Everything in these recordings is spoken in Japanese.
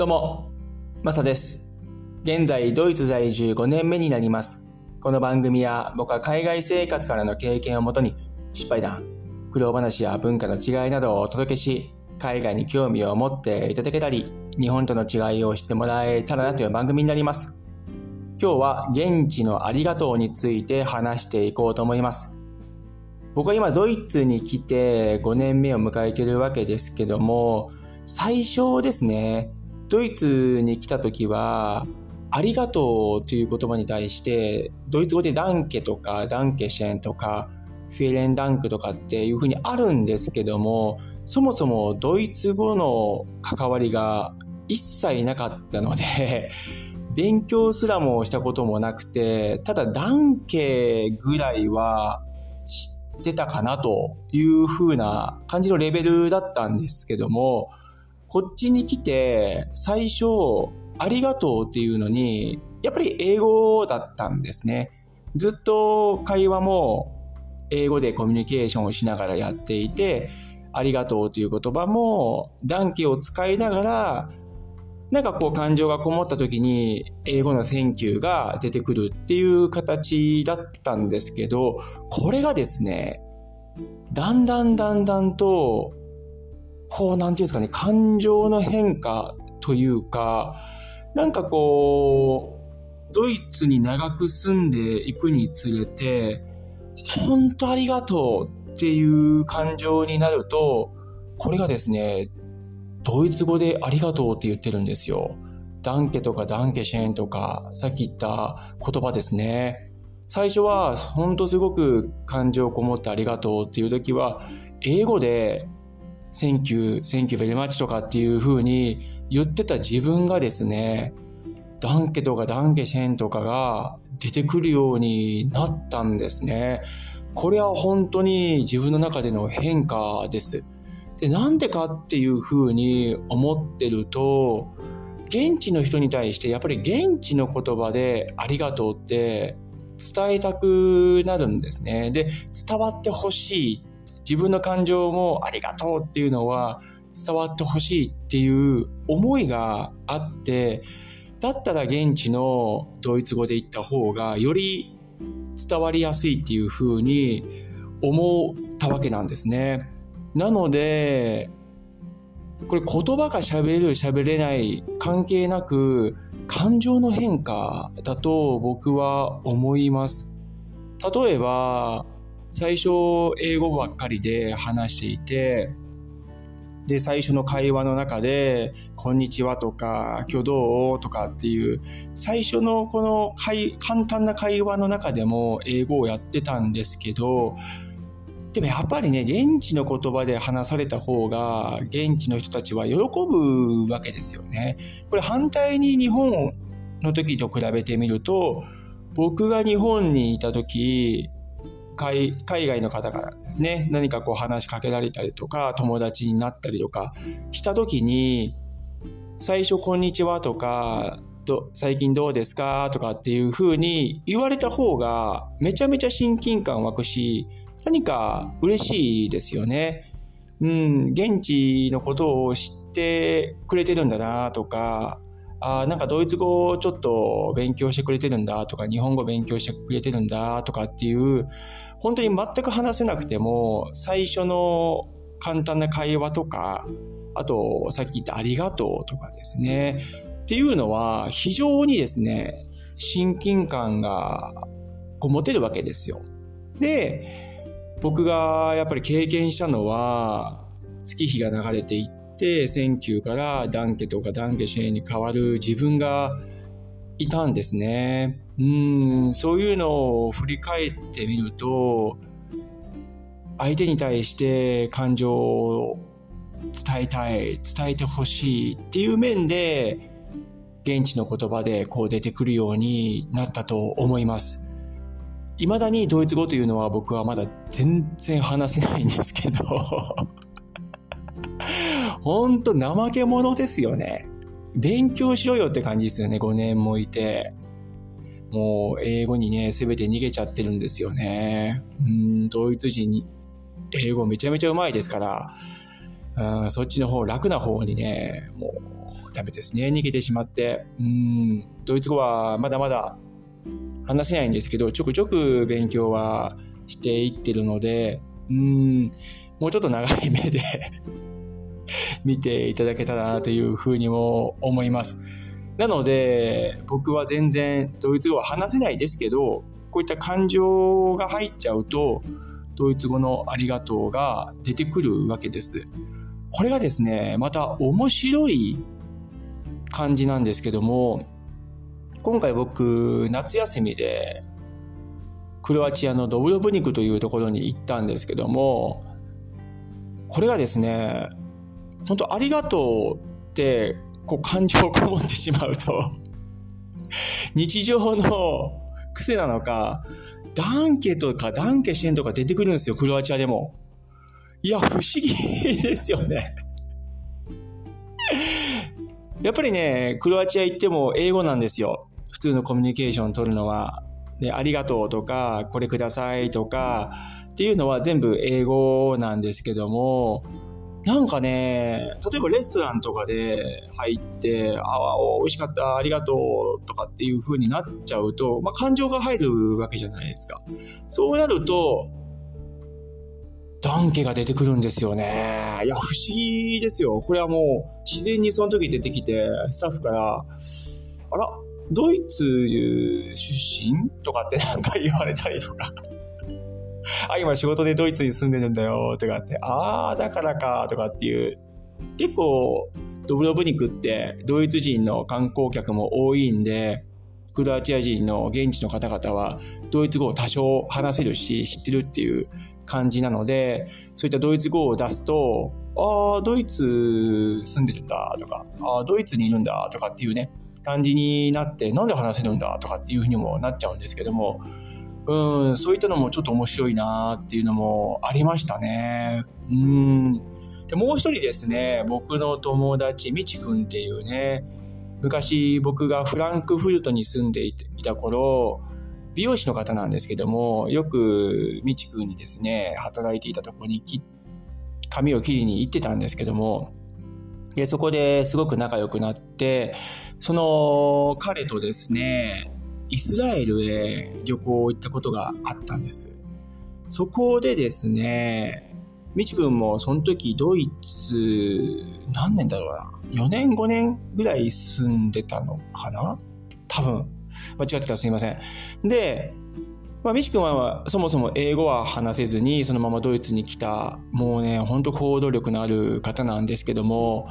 どうも、マサです。現在、ドイツ在住5年目になります。この番組は僕は海外生活からの経験をもとに失敗談、苦労話や文化の違いなどをお届けし、海外に興味を持っていただけたり、日本との違いを知ってもらえたらなという番組になります。今日は現地のありがとうについて話していこうと思います。僕は今ドイツに来て5年目を迎えてるわけですけども、最初ですね、ドイツに来た時は、ありがとうという言葉に対して、ドイツ語でダンケとかダンケシェンとかフィレンダンクとかっていうふうにあるんですけども、そもそもドイツ語の関わりが一切なかったので、勉強すらもしたこともなくて、ただダンケぐらいは知ってたかなというふうな感じのレベルだったんですけども、こっちに来て最初ありがとうっていうのにやっぱり英語だったんですね。ずっと会話も英語でコミュニケーションをしながらやっていてありがとうという言葉も Danke を使いながらなんかこう感情がこもった時に英語の Thank you が出てくるっていう形だったんですけどこれがですねだんだんだんだんとこう、なんていうんですかね、感情の変化というか、なんかこう、ドイツに長く住んでいくにつれて、本当ありがとうっていう感情になると、これがですね、ドイツ語でありがとうって言ってるんですよ。ダンケとかダンケシェーンとか、さっき言った言葉ですね。最初は、本当すごく感情こもってありがとうっていう時は、英語で Thank you, thank you very much とかっていう風に言ってた自分がですね、ダンケとかダンケシェンとかが出てくるようになったんですね。これは本当に自分の中での変化です。で、なんでかっていう風に思ってると、現地の人に対してやっぱり現地の言葉でありがとうって伝えたくなるんですね。で、伝わってほしい自分の感情もありがとうっていうのは伝わってほしいっていう思いがあって、だったら現地のドイツ語で言った方がより伝わりやすいっていうふうに思ったわけなんですね。なので、これ言葉が喋る喋れない関係なく感情の変化だと僕は思います。例えば、最初英語ばっかりで話していて、で、最初の会話の中で、こんにちはとか、今日どうとかっていう、最初のこの簡単な会話の中でも英語をやってたんですけど、でもやっぱりね、現地の言葉で話された方が、現地の人たちは喜ぶわけですよね。これ反対に日本の時と比べてみると、僕が日本にいた時、海外の方からですね、何かこう話しかけられたりとか、友達になったりとかした時に、最初こんにちはとか、ど最近どうですか？とかっていう風に言われた方がめちゃめちゃ親近感湧くし、何か嬉しいですよね。うん、現地のことを知ってくれてるんだなとか、あなんかドイツ語をちょっと勉強してくれてるんだとか、日本語勉強してくれてるんだとかっていう、本当に全く話せなくても、最初の簡単な会話とか、あと、さっき言ったありがとうとかですね。っていうのは、非常にですね、親近感がこう持てるわけですよ。で、僕がやっぱり経験したのは、月日が流れていって、選挙からダンケとかダンケシェーに変わる自分がいたんですね。うん、そういうのを振り返ってみると、相手に対して感情を伝えたい、伝えてほしいっていう面で、現地の言葉でこう出てくるようになったと思います。未だにドイツ語というのは僕はまだ全然話せないんですけど、ほんと怠け者ですよね。勉強しろよって感じですよね、5年もいて。もう英語にね、すべて逃げちゃってるんですよね。うん、ドイツ人に英語めちゃめちゃうまいですから、うん、そっちの方、楽な方にね、もうダメですね。逃げてしまって。うん、ドイツ語はまだまだ話せないんですけど、ちょくちょく勉強はしていってるので、うん、もうちょっと長い目で見ていただけたらなというふうにも思います。なので、僕は全然ドイツ語は話せないですけど、こういった感情が入っちゃうと、ドイツ語のありがとうが出てくるわけです。これがですね、また面白い感じなんですけども、今回僕、夏休みで、クロアチアのドブロブニクというところに行ったんですけども、これがですね、本当ありがとうって、こう感情をこもってしまうと、日常の癖なのか、ダンケとかダンケシェンとか出てくるんですよ、クロアチアでも。いや、不思議ですよね。やっぱりね、クロアチア行っても英語なんですよ。普通のコミュニケーション取るのは。で、ありがとうとか、これくださいとか、っていうのは全部英語なんですけども、なんかね、例えばレストランとかで入って、ああ、美味しかった、ありがとうとかっていう風になっちゃうと、まあ感情が入るわけじゃないですか。そうなると、ダンケが出てくるんですよね。いや、不思議ですよ。これはもう自然にその時出てきて、スタッフから、あら、ドイツ出身？とかってなんか言われたりとかあ、今仕事でドイツに住んでるんだよ、とかって、ああ、だからか、とかっていう、結構、ドブロブニクってドイツ人の観光客も多いんで、クロアチア人の現地の方々はドイツ語を多少話せるし知ってるっていう感じなので、そういったドイツ語を出すと、ああ、ドイツ住んでるんだとか、ああ、ドイツにいるんだとかっていうね、感じになって、なんで話せるんだとかっていうふうにもなっちゃうんですけども、うん、そういったのもちょっと面白いなっていうのもありましたね。うん。で、もう一人ですね、僕の友達、みちくんっていうね、昔僕がフランクフルトに住んでいた頃、美容師の方なんですけども、よくみちくんにですね、働いていたところに髪を切りに行ってたんですけども、で、そこですごく仲良くなって、その彼とですね、イスラエルへ旅行行ったことがあったんです。そこでですね、みちくんもその時ドイツ、何年だろうな？4年5年ぐらい住んでたのかな？多分。間違ってたらすいません。で、まあ、みちくんはそもそも英語は話せずにそのままドイツに来た、もうね、ほんと行動力のある方なんですけども、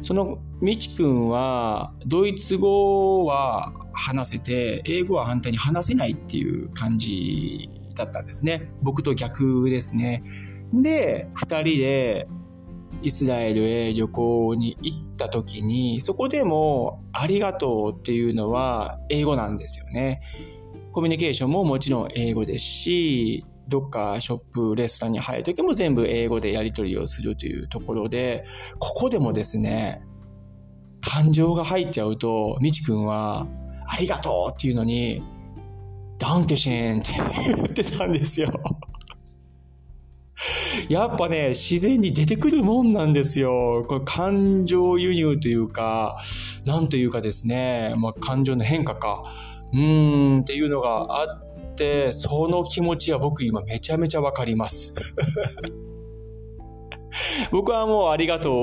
そのみちくんはドイツ語は話せて英語は反対に話せないっていう感じだったんですね。僕と逆ですね。で、二人でイスラエルへ旅行に行った時に、そこでもありがとうっていうのは英語なんですよね。コミュニケーションももちろん英語ですし、どっかショップ、レストランに入るときも全部英語でやり取りをするというところで、ここでもですね、感情が入っちゃうと、みちくんは、ありがとうっていうのに、ダンケシェンって言ってたんですよ。やっぱね、自然に出てくるもんなんですよ。これ感情輸入というか、なんというかですね、まあ、感情の変化か。うーんっていうのがあって、その気持ちは僕今めちゃめちゃわかります。僕はもうありがとう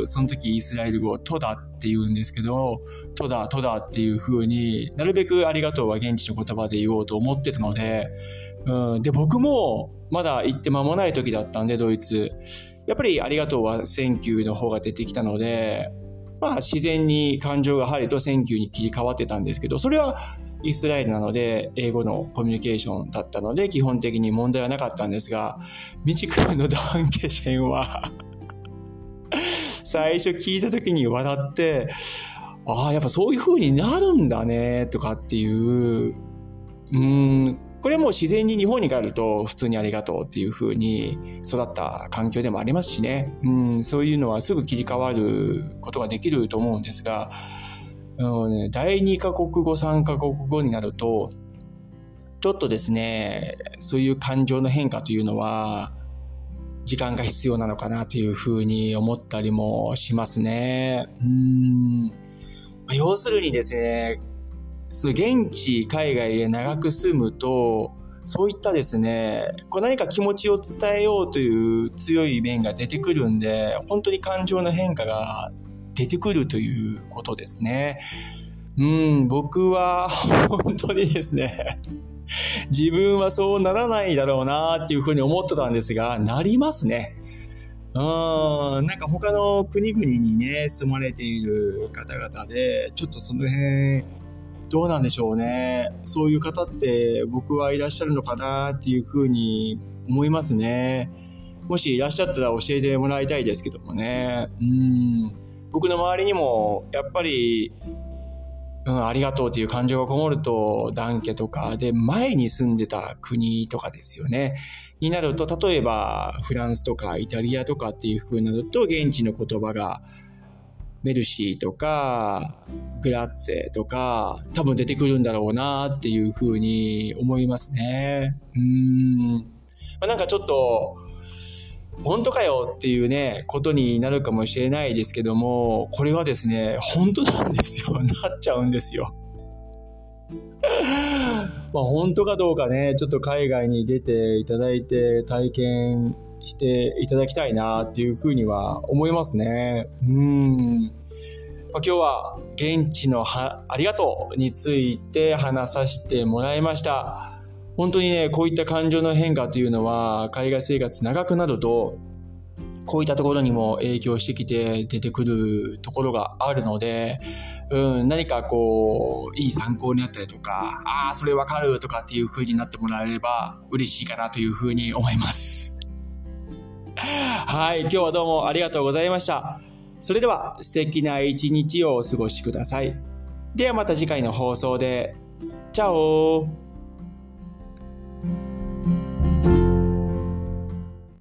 を、その時イスラエル語、トダって言うんですけど、トダ、トダっていう風になるべくありがとうは現地の言葉で言おうと思ってたので、うん、で、僕もまだ行って間もない時だったんで、ドイツ。やっぱりありがとうは Thank you の方が出てきたので、まあ自然に感情が入ると Thank you に切り替わってたんですけど、それはイスラエルなので英語のコミュニケーションだったので基本的に問題はなかったんですが、みちくんの Danke schön は 最初聞いた時に笑って、ああ、やっぱそういう風になるんだね、とかっていう、うん、これも自然に日本に帰ると普通にありがとうっていう風に育った環境でもありますしね、うん、そういうのはすぐ切り替わることができると思うんですが、あのね、第2カ国語、3カ国語になると、ちょっとですね、そういう感情の変化というのは、時間が必要なのかなというふうに思ったりもしますね。うん。要するにですね、その現地、海外へ長く住むと、そういったですね、こう何か気持ちを伝えようという強い面が出てくるんで、本当に感情の変化が出てくるということですね。うん、僕は 本当にですね、自分はそうならないだろうなっていうふうに思ってたんですが、なりますね。うん、なんか他の国々にね、住まれている方々で、ちょっとその辺、どうなんでしょうね。そういう方って僕はいらっしゃるのかなっていうふうに思いますね。もしいらっしゃったら教えてもらいたいですけどもね。うん。僕の周りにも、やっぱり、うん、ありがとうという感情がこもると、ダンケとかで前に住んでた国とかですよね。になると、例えばフランスとかイタリアとかっていう風になると、現地の言葉がメルシーとか、グラッツェとか、多分出てくるんだろうなっていう風に思いますね。うん。まあ、なんかちょっと、本当かよっていうね、ことになるかもしれないですけども、これはですね、本当なんですよ。なっちゃうんですよ。まあ本当かどうかね、ちょっと海外に出ていただいて体験していただきたいなっていうふうには思いますね。うん。ま、今日は現地のありがとうについて話させてもらいました。本当にね、こういった感情の変化というのは、海外生活長くなると、こういったところにも影響してきて出てくるところがあるので、うん、何かこう、いい参考になったりとか、ああ、それわかるとかっていう風になってもらえれば嬉しいかなという風に思います。はい、今日はどうもありがとうございました。それでは素敵な一日をお過ごしください。ではまた次回の放送で。チャオ